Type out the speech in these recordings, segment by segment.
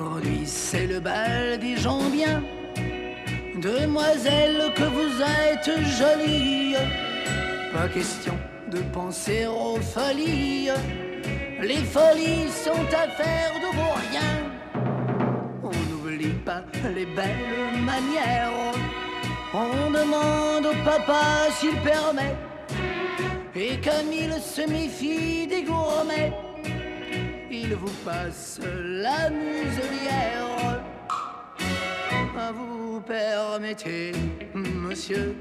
Aujourd'hui c'est le bal des gens bien. Demoiselle que vous êtes jolie. Pas question de penser aux folies. Les folies sont affaires de vos rien. On n'oublie pas les belles manières. On demande au papa s'il permet. Et comme il se méfie des gourmets, vous passe la muselière. Vous permettez, monsieur,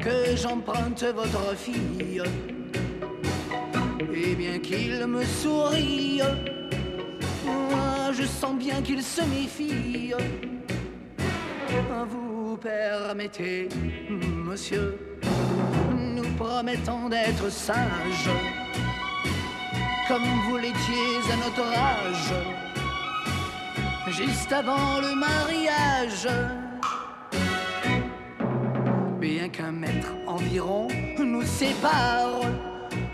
que j'emprunte votre fille. Et bien qu'il me sourie, moi je sens bien qu'il se méfie. Vous permettez, monsieur, nous promettons d'être sages, comme vous l'étiez à notre âge, juste avant le mariage. Bien qu'un mètre environ nous sépare,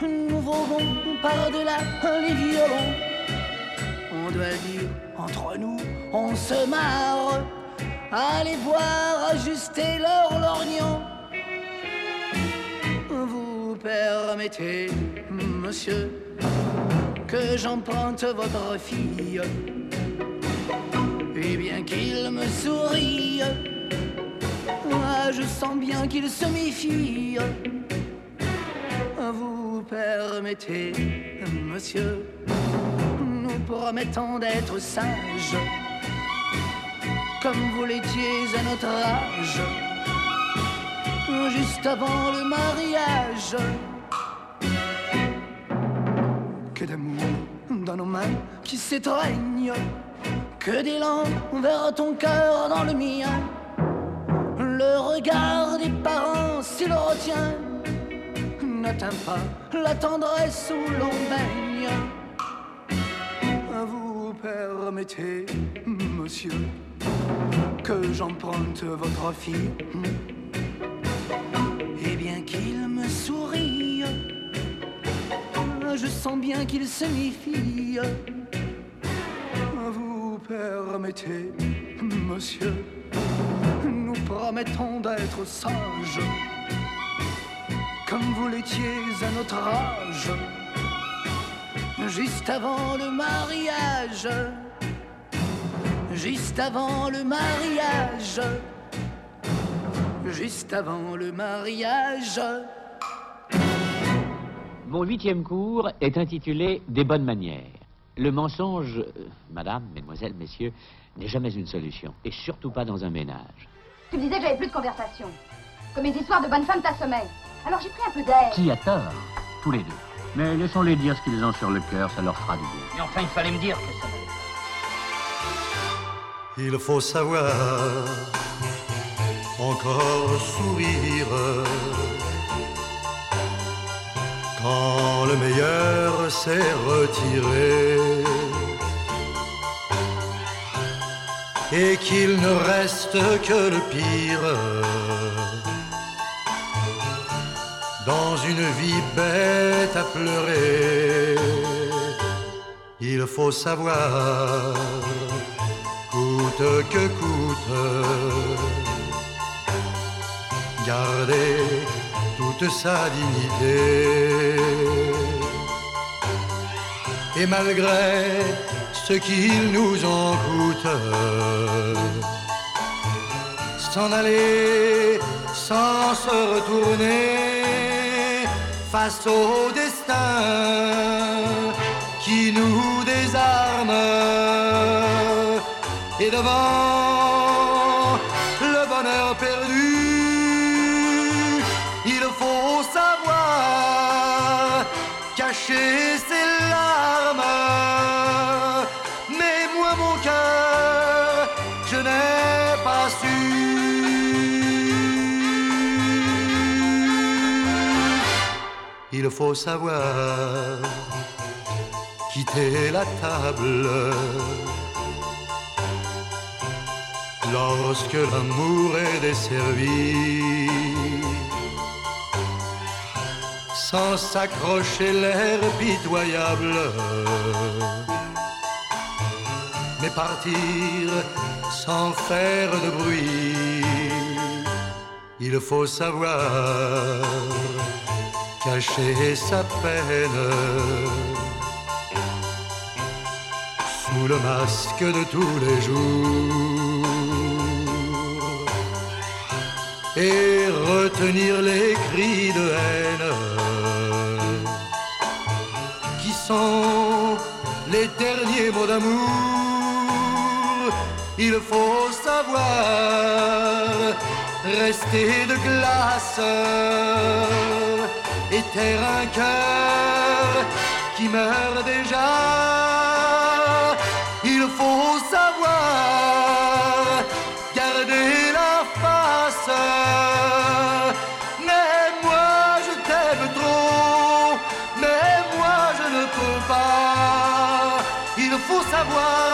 nous volons par-delà les violons. On doit dire, entre nous, on se marre. Allez voir ajuster leur lorgnon. Vous permettez, monsieur, que j'emprunte votre fille. Et bien qu'il me sourie, moi je sens bien qu'il se méfie. Vous permettez, monsieur, nous promettons d'être sages, comme vous l'étiez à notre âge, juste avant le mariage. Dans nos mains qui s'étreignent, que d'élan vers ton cœur dans le mien. Le regard des parents, s'il retient, n'atteint pas la tendresse où l'on baigne. Vous permettez, monsieur, que j'emprunte votre fille. Je sens bien qu'il se méfie. Vous permettez, monsieur, nous promettons d'être sages, comme vous l'étiez à notre âge, juste avant le mariage, juste avant le mariage, juste avant le mariage. Mon huitième cours est intitulé Des bonnes manières. Le mensonge, euh, madame, mesdemoiselles, messieurs, n'est jamais une solution, et surtout pas dans un ménage. Tu me disais que j'avais plus de conversation. Que mes histoires de bonnes femmes t'assommaient. Alors j'ai pris un peu d'air. Qui a tort Tous les deux? Mais laissons-les dire ce qu'ils ont sur le cœur, ça leur fera du bien. Mais enfin, il fallait me dire que ça Il faut savoir encore sourire quand le meilleur s'est retiré et qu'il ne reste que le pire dans une vie bête à pleurer. Il faut savoir, coûte que coûte, garder toute sa dignité. Et malgré ce qu'il nous en coûte, s'en aller sans se retourner face au destin qui nous désarme et devant cacher ses larmes. Mais moi, mon cœur, je n'ai pas su. Il faut savoir quitter la table lorsque l'amour est desservi. Sans s'accrocher l'air pitoyable, mais partir sans faire de bruit. Il faut savoir cacher sa peine. Sous le masque de tous les jours. Et retenir les cris de haine les derniers mots d'amour. Il faut savoir rester de glace et taire un cœur qui meurt déjà. Il faut savoir,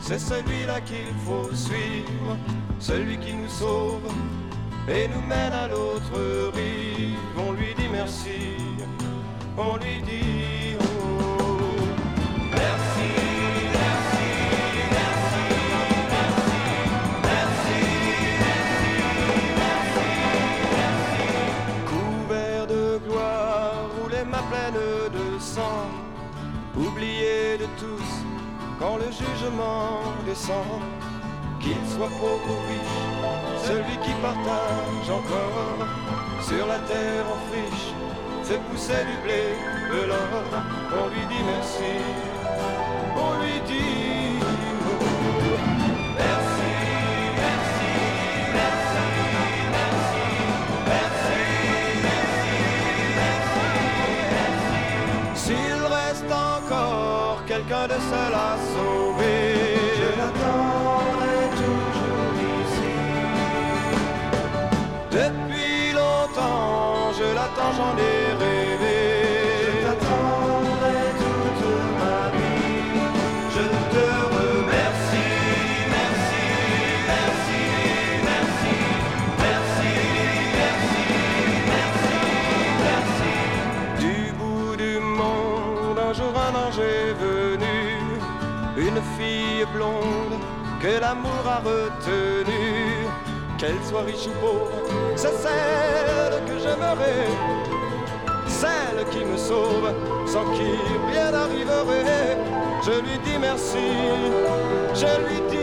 c'est celui-là qu'il faut suivre, celui qui nous sauve et nous mène à l'autre rive. On lui dit merci, on lui dit oh. Merci, merci, merci, merci, merci, merci, Couvert de gloire, ou les mains pleines de sang, oublié de tous quand le jugement descend. Qu'il soit pauvre ou riche, celui qui partage encore sur la terre en friche, fait pousser du blé, de l'or. On lui dit merci, on lui dit seul assaut. L'amour a retenue. Qu'elle soit riche ou pauvre, c'est celle que j'aimerais, celle qui me sauve, sans qui rien n'arriverait. Je lui dis merci, je lui dis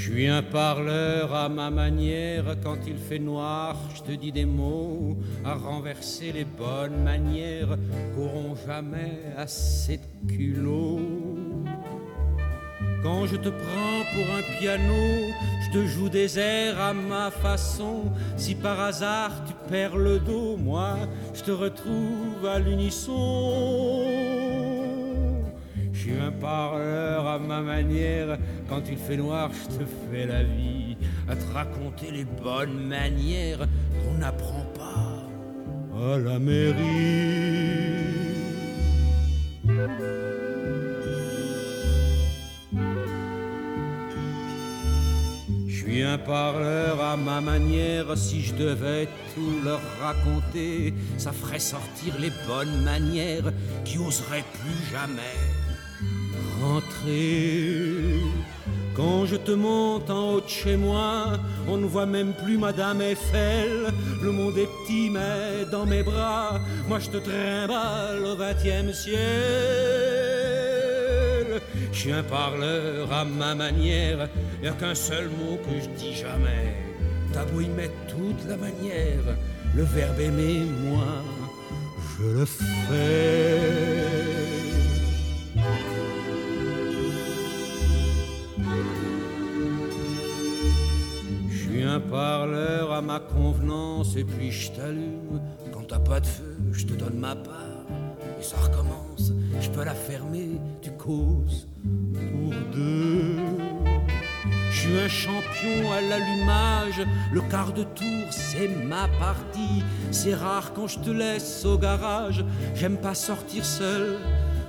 Je suis un parleur à ma manière, quand il fait noir, je te dis des mots à renverser les bonnes manières qu'auront jamais assez de culot. Quand je te prends pour un piano, je te joue des airs à ma façon. Si par hasard tu perds le dos, moi je te retrouve à l'unisson. Je suis un parleur à ma manière. Quand il fait noir, je te fais la vie à te raconter les bonnes manières qu'on n'apprend pas à la mairie. Je suis un parleur à ma manière, si je devais tout leur raconter, ça ferait sortir les bonnes manières qui oseraient plus jamais rentrer. Quand je te monte en haut de chez moi, on ne voit même plus Madame Eiffel. Le monde est petit, mais dans mes bras, moi je te trimballe au vingtième ciel. Je suis un parleur à ma manière, y a qu'un seul mot que je dis jamais. T'as beau y mettre toute la manière, le verbe aimer, moi, je le fais. Un parleur à ma convenance et puis je t'allume. Quand t'as pas de feu, je te donne ma part et ça recommence. Je peux la fermer, tu causes pour deux. Je suis un champion à l'allumage, le quart de tour c'est ma partie. C'est rare quand je te laisse au garage, j'aime pas sortir seul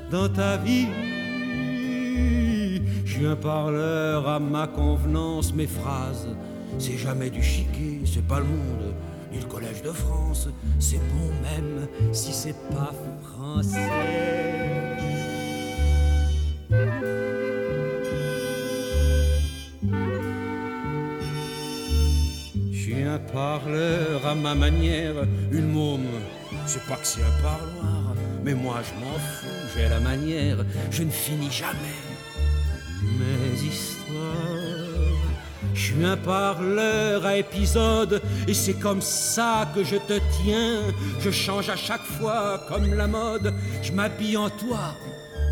dans ta vie. Je suis un parleur à ma convenance, mes phrases c'est jamais du chiquet, c'est pas le monde, ni le collège de France, c'est bon même si c'est pas français. Je suis un parleur à ma manière, une môme, c'est pas que c'est un parloir, mais moi je m'en fous, j'ai la manière, je ne finis jamais mes histoires. Je suis un parleur à épisode et c'est comme ça que je te tiens. Je change à chaque fois comme la mode. Je m'habille en toi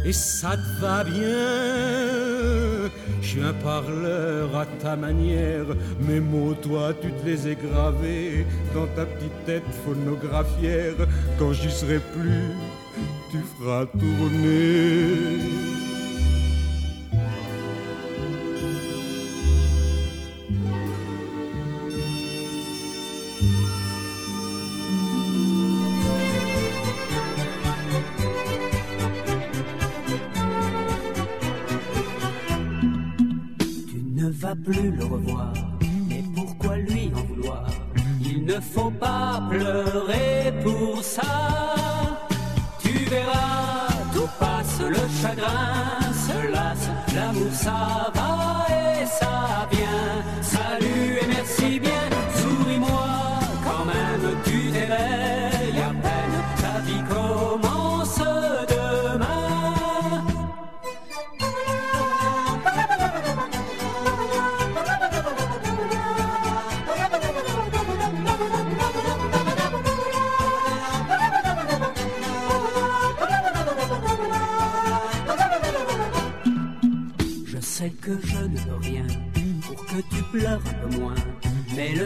et ça te va bien. Je suis un parleur à ta manière. Mes mots, toi, tu te les ai gravés dans ta petite tête phonographière. Quand j'y serai plus, tu feras tourner.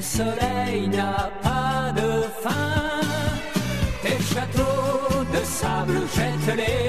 Soleil n'a pas de fin. Tes châteaux de sable, jette-les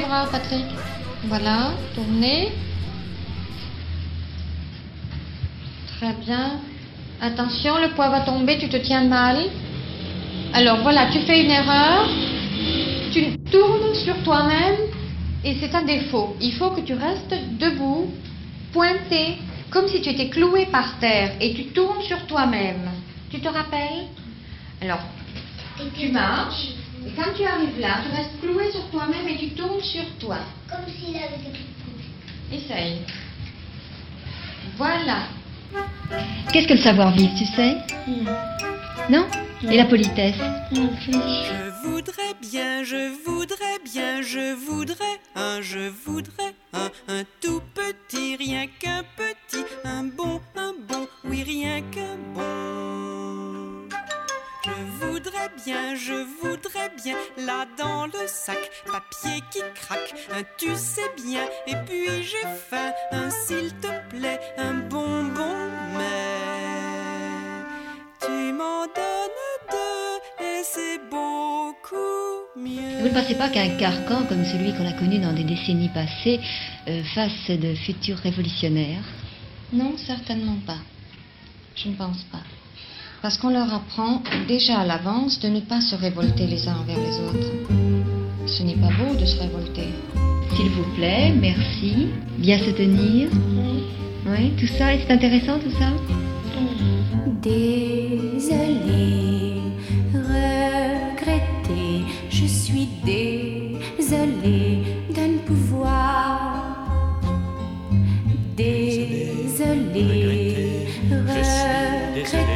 bras, Patrick. Voilà, tournez. Très bien. Attention, le poids va tomber, tu te tiens mal. Alors voilà, tu fais une erreur, tu tournes sur toi-même et c'est un défaut. Il faut que tu restes debout, pointé, comme si tu étais cloué par terre et tu tournes sur toi-même. Tu te rappelles? Alors, tu marches et quand tu arrives là, tu restes cloué sur toi-même et tu tournes sur toi. Comme s'il avait des Essaye. Voilà. Qu'est-ce que le savoir-vivre, tu sais? Non Et la politesse Je voudrais bien, je voudrais bien, je voudrais un, je voudrais un, un tout petit, rien qu'un petit, un bon, un bon, oui, rien qu'un bon. Je voudrais bien, je voudrais bien, là dans le sac, papier qui craque, un tu sais bien, et puis j'ai faim, un s'il te plaît, un bonbon, mais tu m'en donnes deux, et c'est beaucoup mieux. Vous ne pensez pas qu'un carcan comme celui qu'on a connu dans des décennies passées euh, fasse de futurs révolutionnaires Non, certainement pas. Je ne pense pas. Parce qu'on leur apprend déjà à l'avance de ne pas se révolter les uns envers les autres. Ce n'est pas beau de se révolter. S'il vous plaît, merci. Bien se tenir. Oui, tout ça, et c'est intéressant tout ça? Désolée, regrettée, je suis désolée de ne pouvoir. Désolée, regrettée,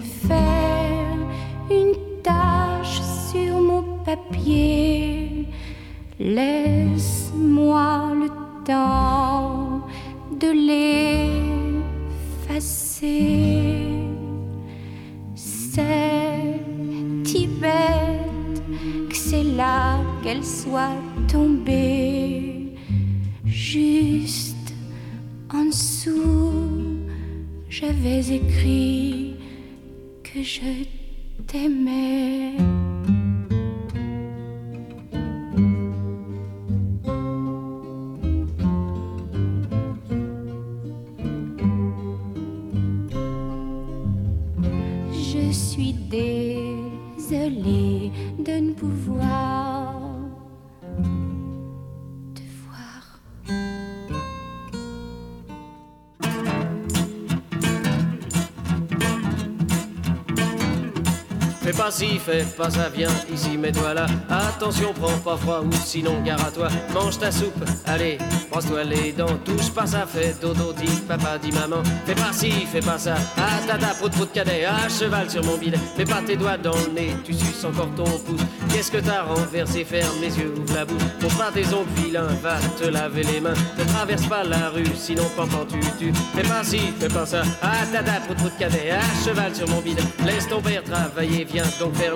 Faire une tache sur mon papier. Fais pas ça, viens ici, mets-toi là. Attention, prends pas froid ou sinon gare à toi. Mange ta soupe, allez, brosse-toi les dents. Touche pas ça, fais dodo, dis papa, dis maman. Fais pas ci, fais pas ça. Ah tata, prout prout cadet, à cheval sur mon bidet. Mets pas tes doigts dans le nez, tu suces encore ton pouce. Qu'est-ce que t'as renversé, ferme les yeux, ouvre la bouche. Pour pas tes ongles vilains, va te laver les mains. Ne traverse pas la rue, sinon pendant tu tu. Fais pas ci, fais pas ça. Ah tata, prout prout cadet, à cheval sur mon bidet. Laisse ton père travailler, viens donc faire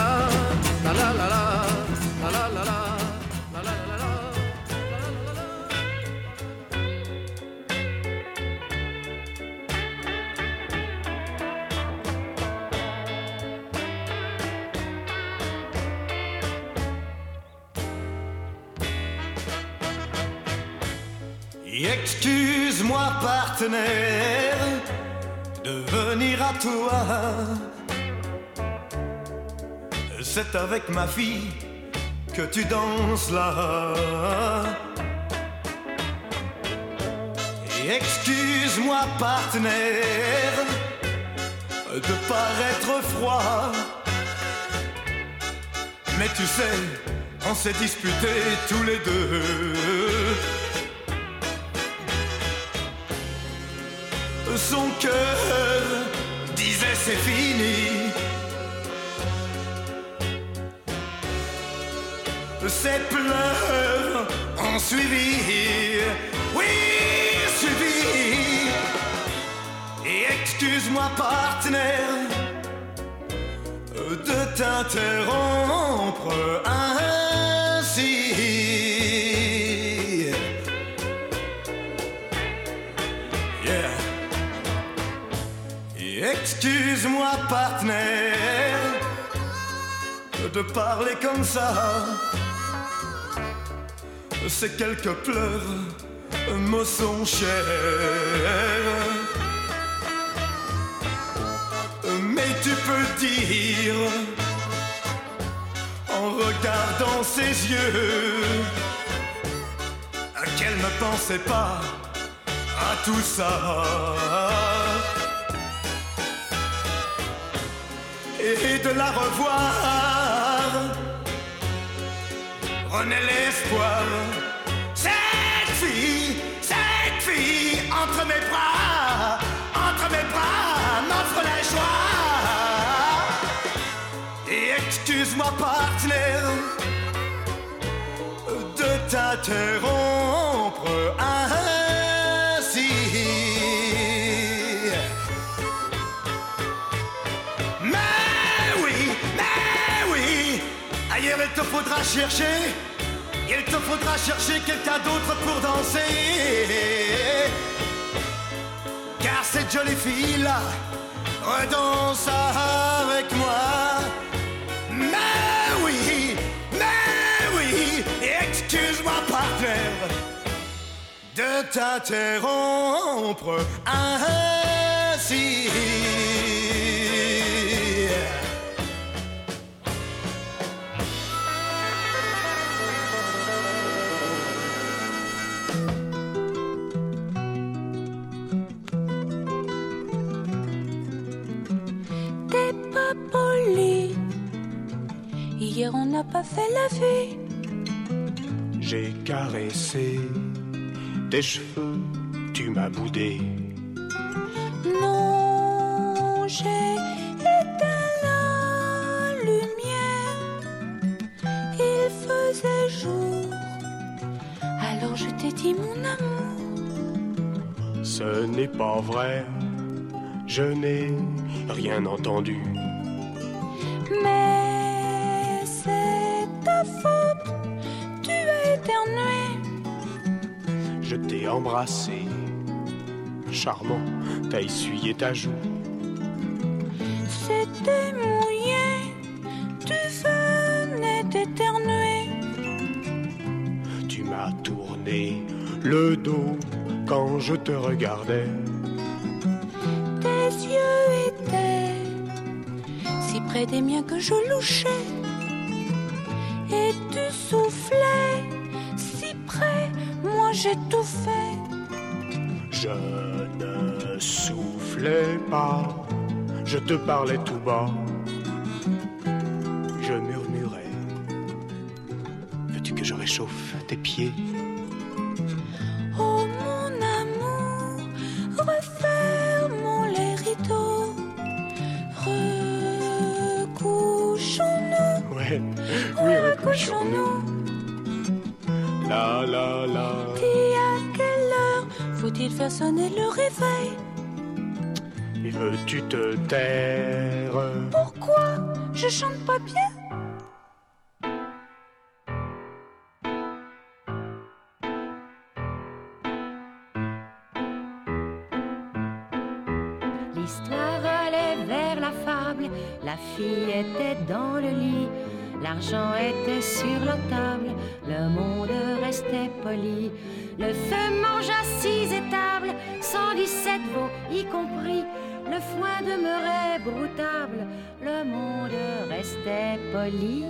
Excuse-moi partenaire de venir à toi. C'est avec ma fille que tu danses là. Excuse-moi partenaire de paraître froid. Mais tu sais, on s'est disputés tous les deux. Son cœur disait c'est fini. Ses pleurs ont suivi. Oui, suivi. Et excuse-moi, partenaire, de t'interrompre. Excuse-moi, partenaire, de parler comme ça. Ces quelques pleurs me sont chers. Mais tu peux dire, en regardant ses yeux, qu'elle ne pensait pas à tout ça. Et de la revoir, renaît l'espoir. Cette fille, cette fille, entre mes bras, entre mes bras, m'offre la joie. Et excuse-moi, partenaire, de t'interrompre chercher, il te faudra chercher quelqu'un d'autre pour danser. Car cette jolie fille-là redanse avec moi. Mais oui, mais oui, excuse-moi, partenaire, de t'interrompre ainsi. On n'a pas fait la vie. J'ai caressé tes cheveux, tu m'as boudé. Non, j'ai éteint la lumière. Il faisait Alors je t'ai dit mon amour. Ce n'est pas vrai, je n'ai rien entendu. T'ai embrassé, charmant, t'as essuyé ta joue. C'était mouillé, tu venais d'éternuer. Tu m'as tourné le dos quand je te regardais. Tes yeux étaient si près des miens que je louchais. Je te parlais tout bas. Je murmurais. Veux-tu que je réchauffe tes pieds? Oh mon amour, refermons les rideaux. Recouchons-nous, Ouais, oui, recouchons-nous. La la la. dis à quelle heure faut-il faire sonner le réveil? Et veux-tu te taire Pourquoi je chante pas bien? L'histoire allait vers la fable, la fille était dans le lit, l'argent était sur la table, le monde restait poli. Le feu mangea six étables, 117 veaux y compris, le foin demeurait broutable, le monde restait poli.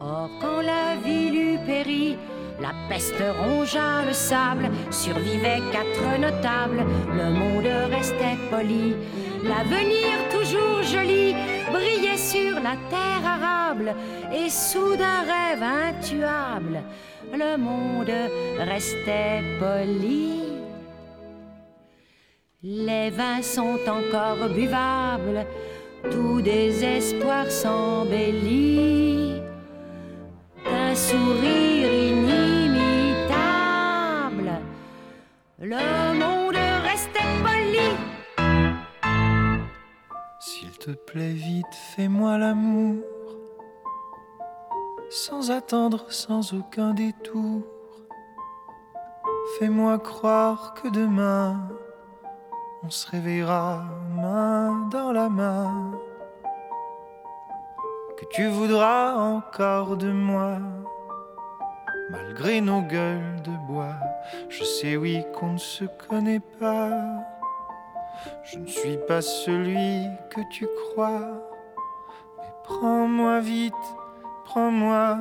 Or, quand la ville eut péri, la peste rongea le sable, survivaient quatre notables, le monde restait poli. L'avenir toujours joli brillait sur la terre arable, et soudain rêve intuable, le monde restait poli. Les vins sont encore buvables, tout désespoir s'embellit d'un sourire inimitable. Le monde restait poli. S'il te plaît, vite, fais-moi l'amour. Sans attendre, sans aucun détour. Fais-moi croire que demain, on se réveillera main dans la main. Que tu voudras encore de moi. Malgré nos gueules de bois, je sais oui qu'on ne se connaît pas. Je ne suis pas celui que tu crois. Mais prends-moi vite, prends-moi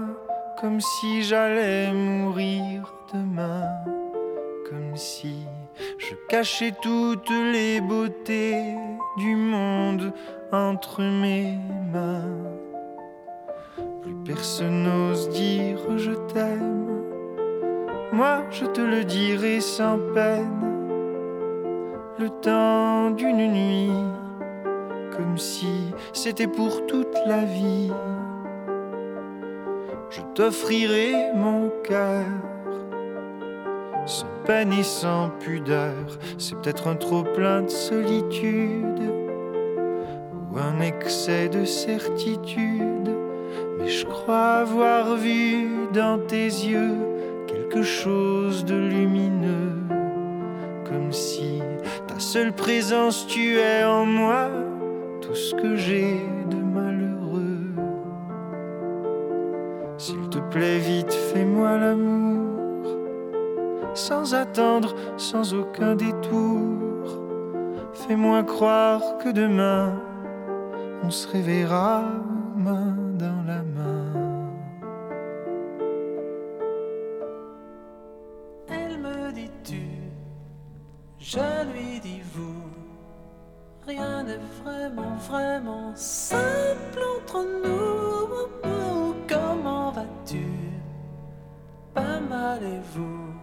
comme si j'allais mourir demain. Comme si je cachais toutes les beautés du monde entre mes mains. Plus personne n'ose dire je t'aime. Moi, je te le dirai sans peine le temps d'une nuit, comme si c'était pour toute la vie. Je t'offrirai mon cœur, sans peine et sans pudeur. C'est peut-être un trop plein de solitude ou un excès de certitude, mais je crois avoir vu dans tes yeux quelque chose de lumineux, comme si ta seule présence tuait en moi tout ce que j'ai de malheureux. S'il te plaît, vite, fais-moi l'amour, sans attendre, sans aucun détour. Fais-moi croire que demain, on se réveillera main dans la main. Elle me dit tu, je lui dis vous. Rien n'est vraiment, vraiment simple entre nous. Comment vas-tu? Pas mal et vous?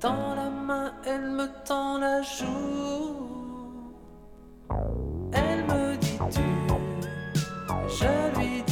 Tends la main, elle me tend la joue. Elle me dit tu, je lui dis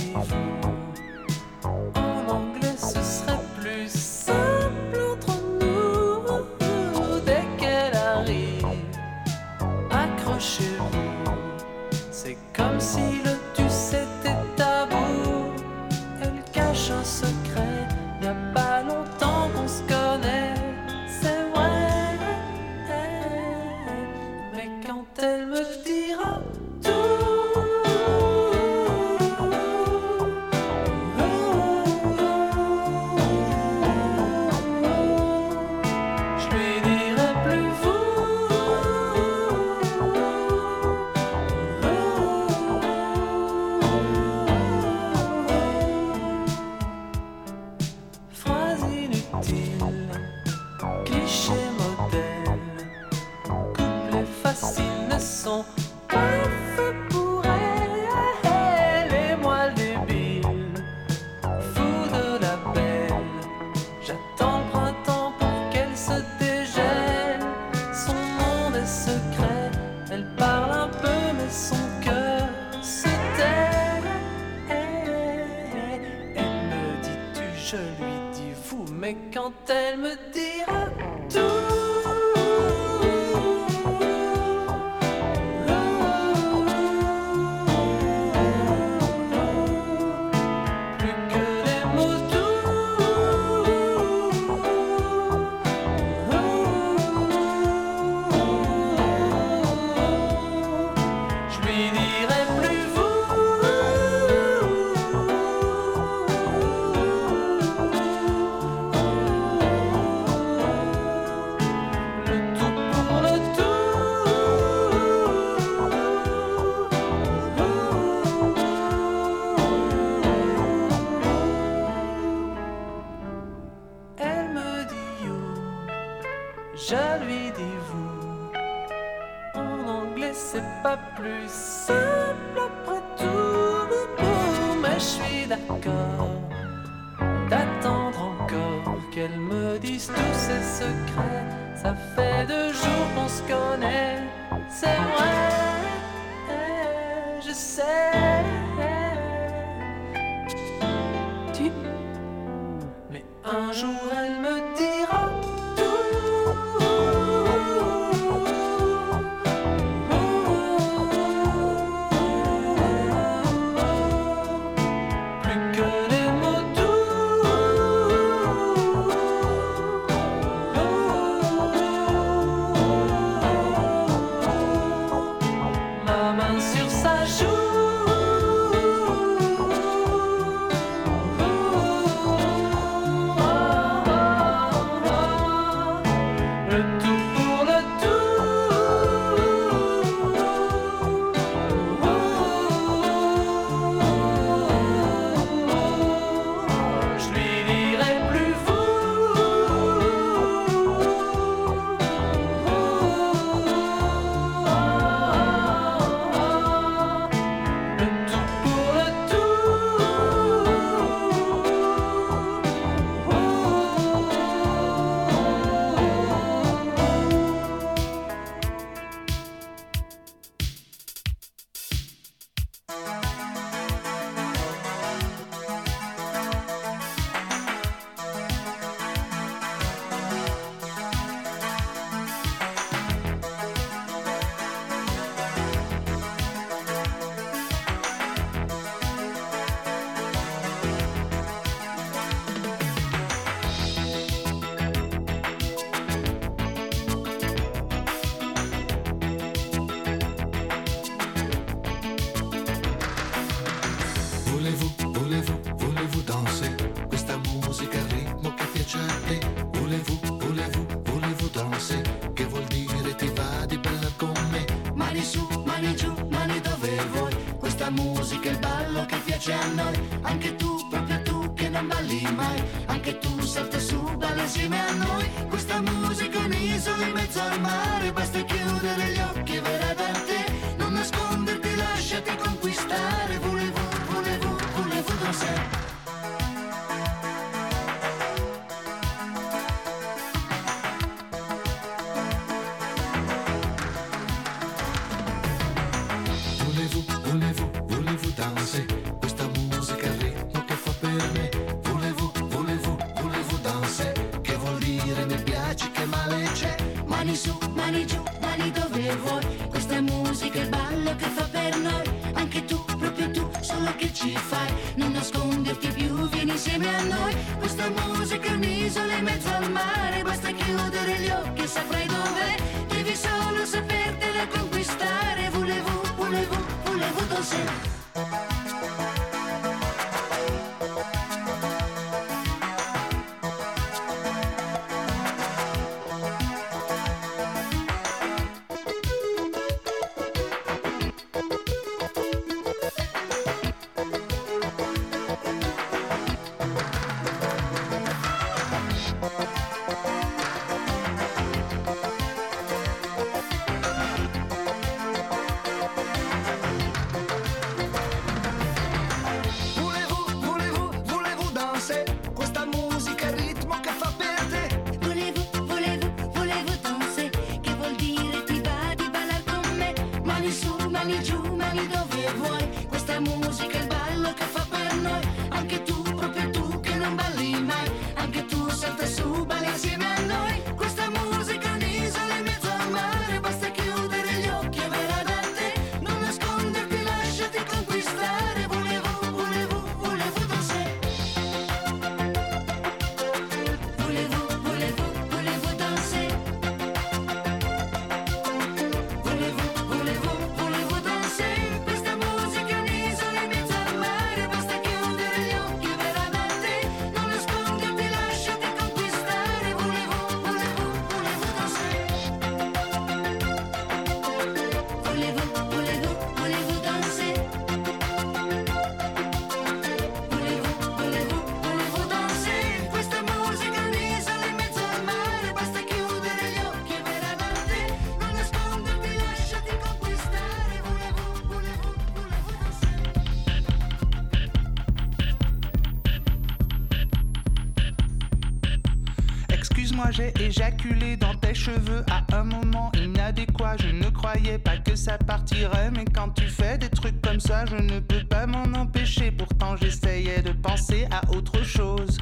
à un moment inadéquat. Je ne croyais pas que ça partirait, mais quand tu fais des trucs comme ça, je ne peux pas m'en empêcher. Pourtant, j'essayais de penser à autre chose.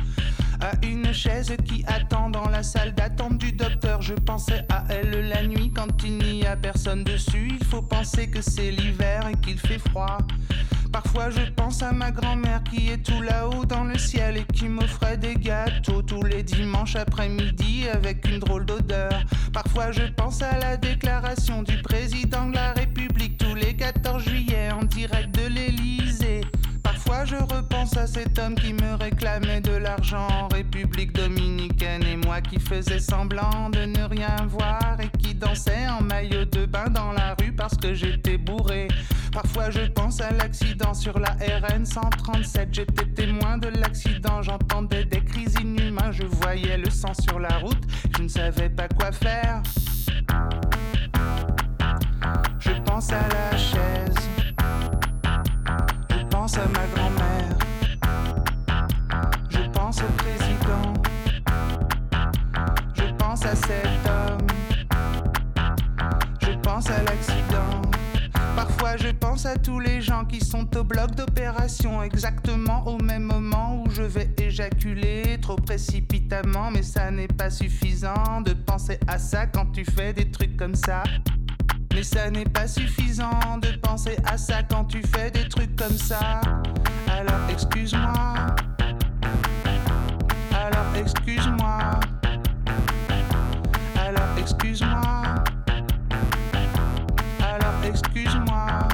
À une chaise qui attend dans la salle d'attente du docteur. Je pensais à elle la nuit quand il n'y a personne dessus. Il faut penser que c'est l'hiver et qu'il fait froid. Parfois je pense à ma grand-mère qui est tout là-haut dans le ciel et qui m'offrait des gâteaux tous les dimanches après-midi avec une drôle d'odeur. Parfois je pense à la déclaration du président de la République tous les 14 juillet en direct de l'Élysée. Parfois je repense à cet homme qui me réclamait de l'argent en République dominicaine et moi qui faisais semblant de ne rien voir et qui dansait en maillot de bain dans la rue parce que j'étais bourré. Parfois je pense à l'accident sur la RN 137. J'étais témoin de l'accident, j'entendais des cris inhumains, je voyais le sang sur la route, je ne savais pas quoi faire. Je pense à la chaise, je pense à ma grand-mère, je pense au président, je pense à cet homme, je pense à l'accident. À tous les gens qui sont au bloc d'opération exactement au même moment où je vais éjaculer trop précipitamment mais ça n'est pas suffisant de penser à ça quand tu fais des trucs comme ça. Mais ça n'est pas suffisant de penser à ça quand tu fais des trucs comme ça. Alors excuse-moi. Alors excuse-moi. Alors excuse-moi. Alors excuse-moi.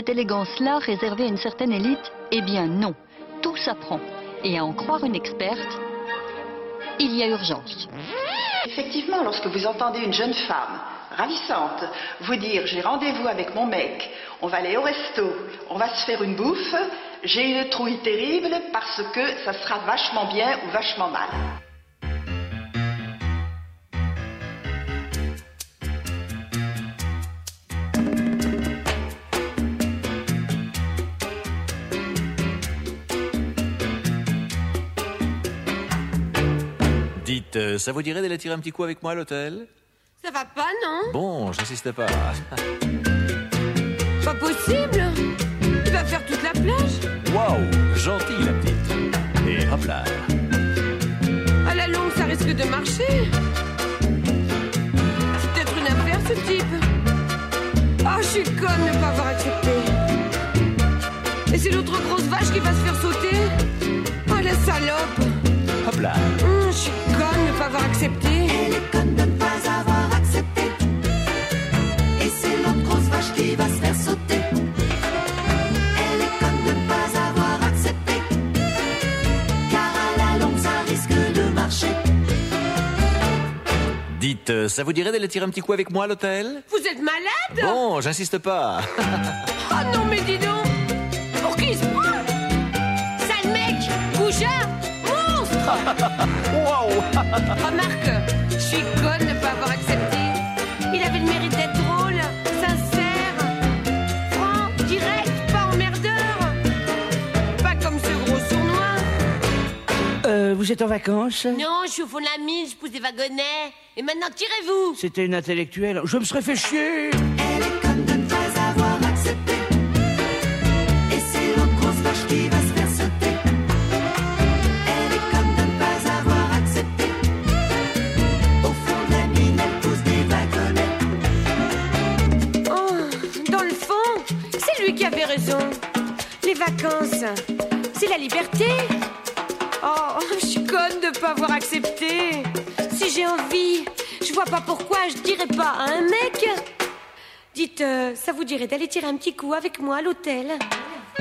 Cette élégance-là réservée à une certaine élite Eh bien non, tout s'apprend. Et à en croire une experte, il y a urgence. Effectivement, lorsque vous entendez une jeune femme ravissante vous dire j'ai rendez-vous avec mon mec, on va aller au resto, on va se faire une bouffe, j'ai une trouille terrible parce que ça sera vachement bien ou vachement mal. Euh, ça vous dirait d'aller tirer un petit coup avec moi à l'hôtel? Ça va pas, non? Bon, j'insiste pas. Pas possible Tu vas faire toute la plage Waouh, gentille la petite. Et hop là. À la longue, ça risque de marcher. C'est peut-être une affaire, ce type. Ah, je suis conne de ne pas avoir accepté. Et c'est l'autre grosse vache qui va se faire sauter Oh, la salope Hop là. Hum, pas avoir accepté. Elle est conne de ne pas avoir accepté. Et c'est l'autre grosse vache qui va se faire sauter. Elle est conne de ne pas avoir accepté. Car à la longue, ça risque de marcher. Dites, euh, ça vous dirait d'aller tirer un petit coup avec moi à l'hôtel? Vous êtes malade Bon, j'insiste pas. Oh non, mais dis donc Pour qui il se prend? Sale mec Goujat Waouh Remarque, suis conne de pas avoir accepté. Il avait le mérite d'être drôle, sincère, franc, direct, pas emmerdeur. Pas comme ce gros sournois. Euh, vous êtes en vacances Non, je suis au fond de la mine, je pousse des wagonnets. Et maintenant, tirez-vous? C'était une intellectuelle. Je me serais fait chier pas Les vacances, c'est la liberté. Oh, je suis conne de pas avoir accepté. Si j'ai envie, je vois pas pourquoi je dirais pas à un mec. Dites, euh, ça vous dirait d'aller tirer un petit coup avec moi à l'hôtel?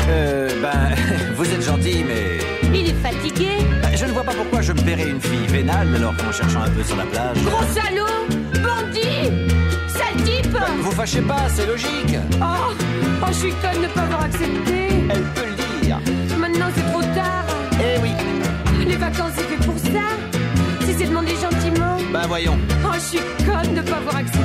Euh, ben, vous êtes gentil, mais Il est fatigué. ben, je ne vois pas pourquoi je me paierais une fille vénale alors qu'en cherchant un peu sur la plage. Gros salaud Bandit Vous fâchez pas, c'est logique. Oh, oh, je suis conne de pas avoir accepté. Elle peut le dire. Maintenant, c'est trop tard. Eh oui. Les vacances, c'est fait pour ça. Si c'est demandé gentiment. Ben voyons. Oh, je suis conne de pas avoir accepté.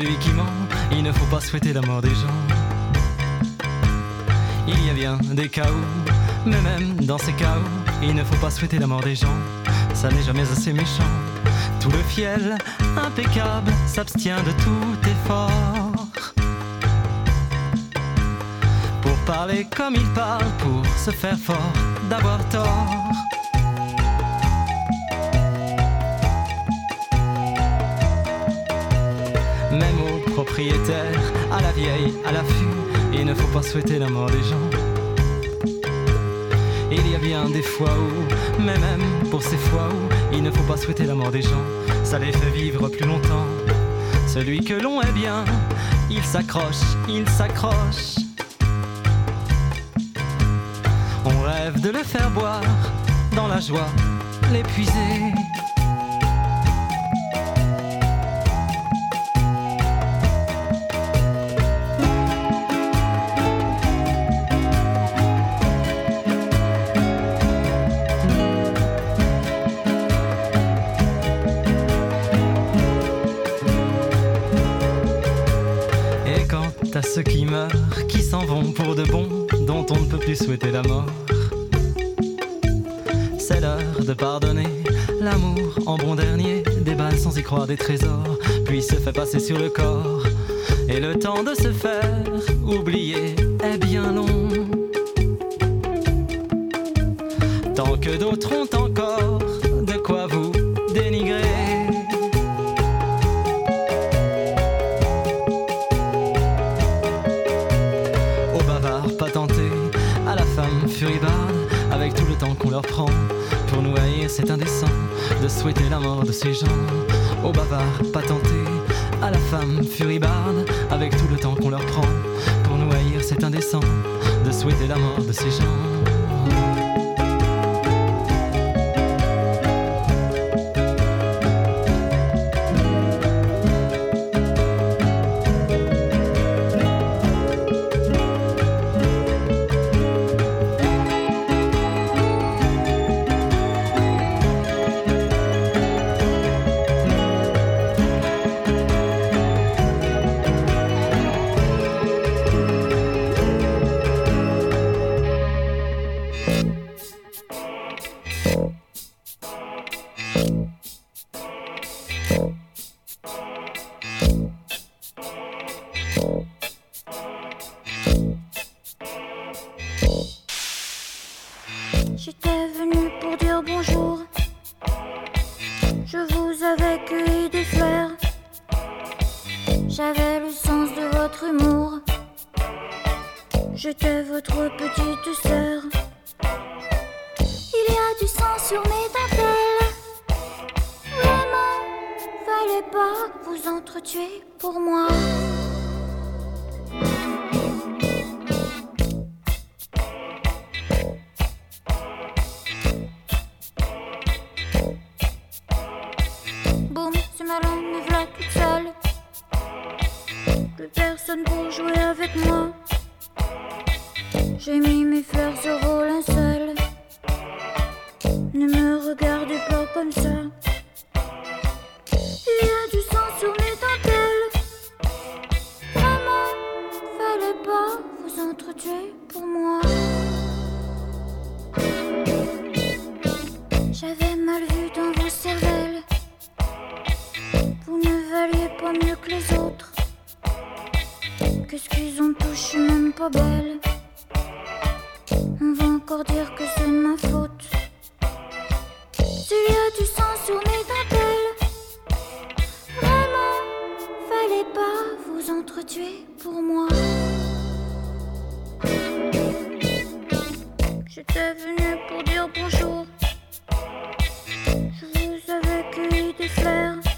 Celui qui ment, il ne faut pas souhaiter la mort des gens. Il y a bien des où, mais même dans ces où, il ne faut pas souhaiter la mort des gens. Ça n'est jamais assez méchant. Tout le fiel, impeccable, s'abstient de tout effort. Pour parler comme il parle, pour se faire fort, d'avoir tort. À la vieille, à l'affût, il ne faut pas souhaiter la mort des gens. Il y a bien des fois où, mais même pour ces fois où, il ne faut pas souhaiter la mort des gens, ça les fait vivre plus longtemps. Celui que l'on est bien, il s'accroche, il s'accroche. On rêve de le faire boire, dans la joie, l'épuiser. Des trésors, puis se fait passer sur le corps. Et le temps de se faire oublier est bien long. Tant que d'autres ont encore de quoi vous dénigrer. Aux bavards patentés, à la femme furibarde, avec tout le temps qu'on leur prend pour nous haïr, c'est indécent de souhaiter la mort de ces gens. Aux bavards patentés, à la femme furibarde, avec tout le temps qu'on leur prend pour nous haïr, c'est indécent de souhaiter la mort de ces gens. J'ai mis mes fleurs sur vos linceuls. Ne me regardez pas comme ça. Il y a du sang sur mes dentelles. Vraiment, fallait pas vous entretuer pour moi. J'avais mal vu dans vos cervelles. Vous ne valiez pas mieux que les autres. Qu'est-ce qu'ils ont tous, je suis même pas belle. Encore dire que c'est de ma faute. S'il y a du sang sur mes dentelles, vraiment, fallait pas vous entretuer pour moi. J'étais venu pour dire bonjour. Je vous avais cueilli des fleurs.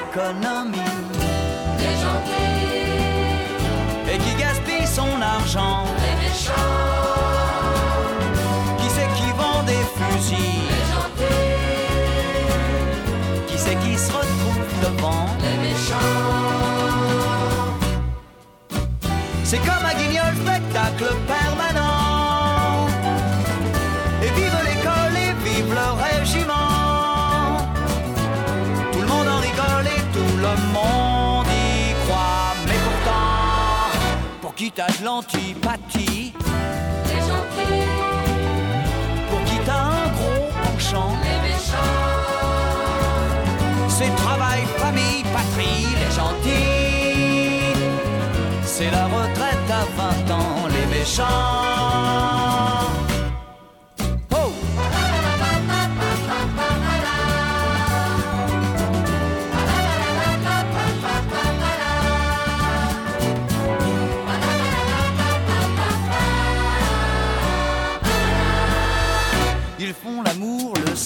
Économies. Les gentils, Et qui gaspille son argent. Les méchants, Qui c'est qui vend des fusils. Les gentils, Qui c'est qui se retrouve devant. Les méchants. C'est comme à Guignol, spectacle t'as de l'antipathie, Les gentils, pour qui t'as un gros penchant, les méchants, c'est travail, famille, patrie, les gentils. C'est la retraite à 20 ans, les méchants.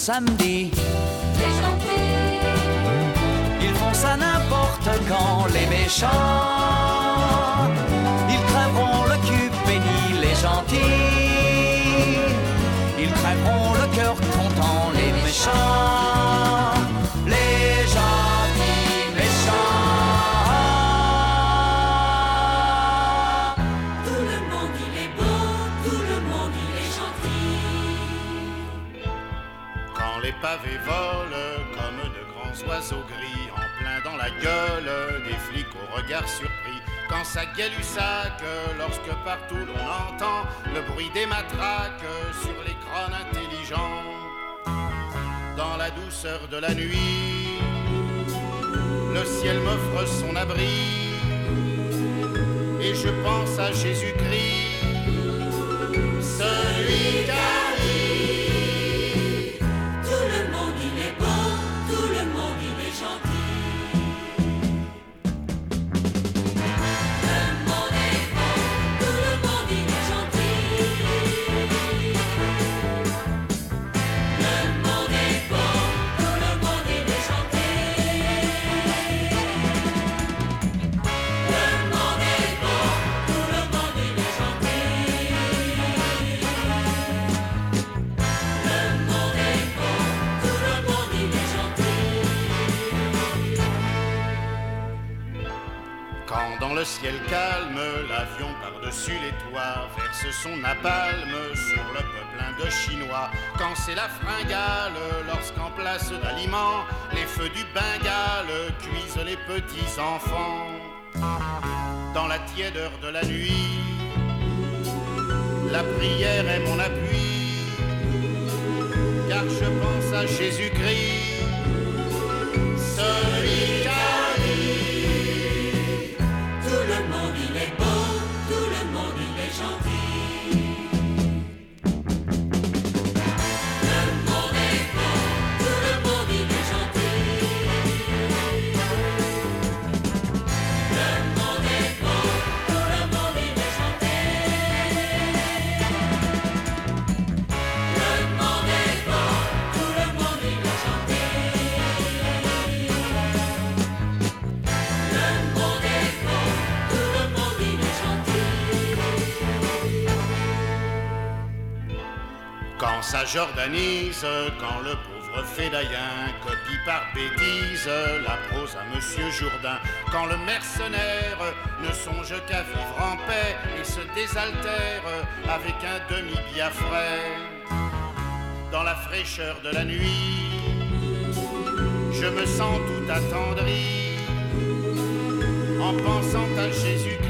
Samedi, les gentils, ils font ça n'importe quand, les méchants. Ils crèveront le cul béni, les gentils. Ils crèveront le cœur content, les méchants. Pavés volent comme de grands oiseaux gris en plein dans la gueule des flics au regard surpris. Quand ça sac lorsque partout l'on entend le bruit des matraques sur les crânes intelligents. Dans la douceur de la nuit, le ciel m'offre son abri et je pense à Jésus-Christ, celui le ciel calme, l'avion par-dessus les toits verse son napalm sur le peuple indochinois. Quand c'est la fringale, lorsqu'en place d'aliments, les feux du Bengale cuisent les petits enfants. Dans la tièdeur de la nuit, la prière est mon appui, car je pense à Jésus-Christ, celui jordanise, quand le pauvre fédaïen copie par bêtise la prose à Monsieur Jourdain, quand le mercenaire ne songe qu'à vivre en paix et se désaltère avec un demi-biafrais, dans la fraîcheur de la nuit, je me sens tout attendri en pensant à Jésus-Christ.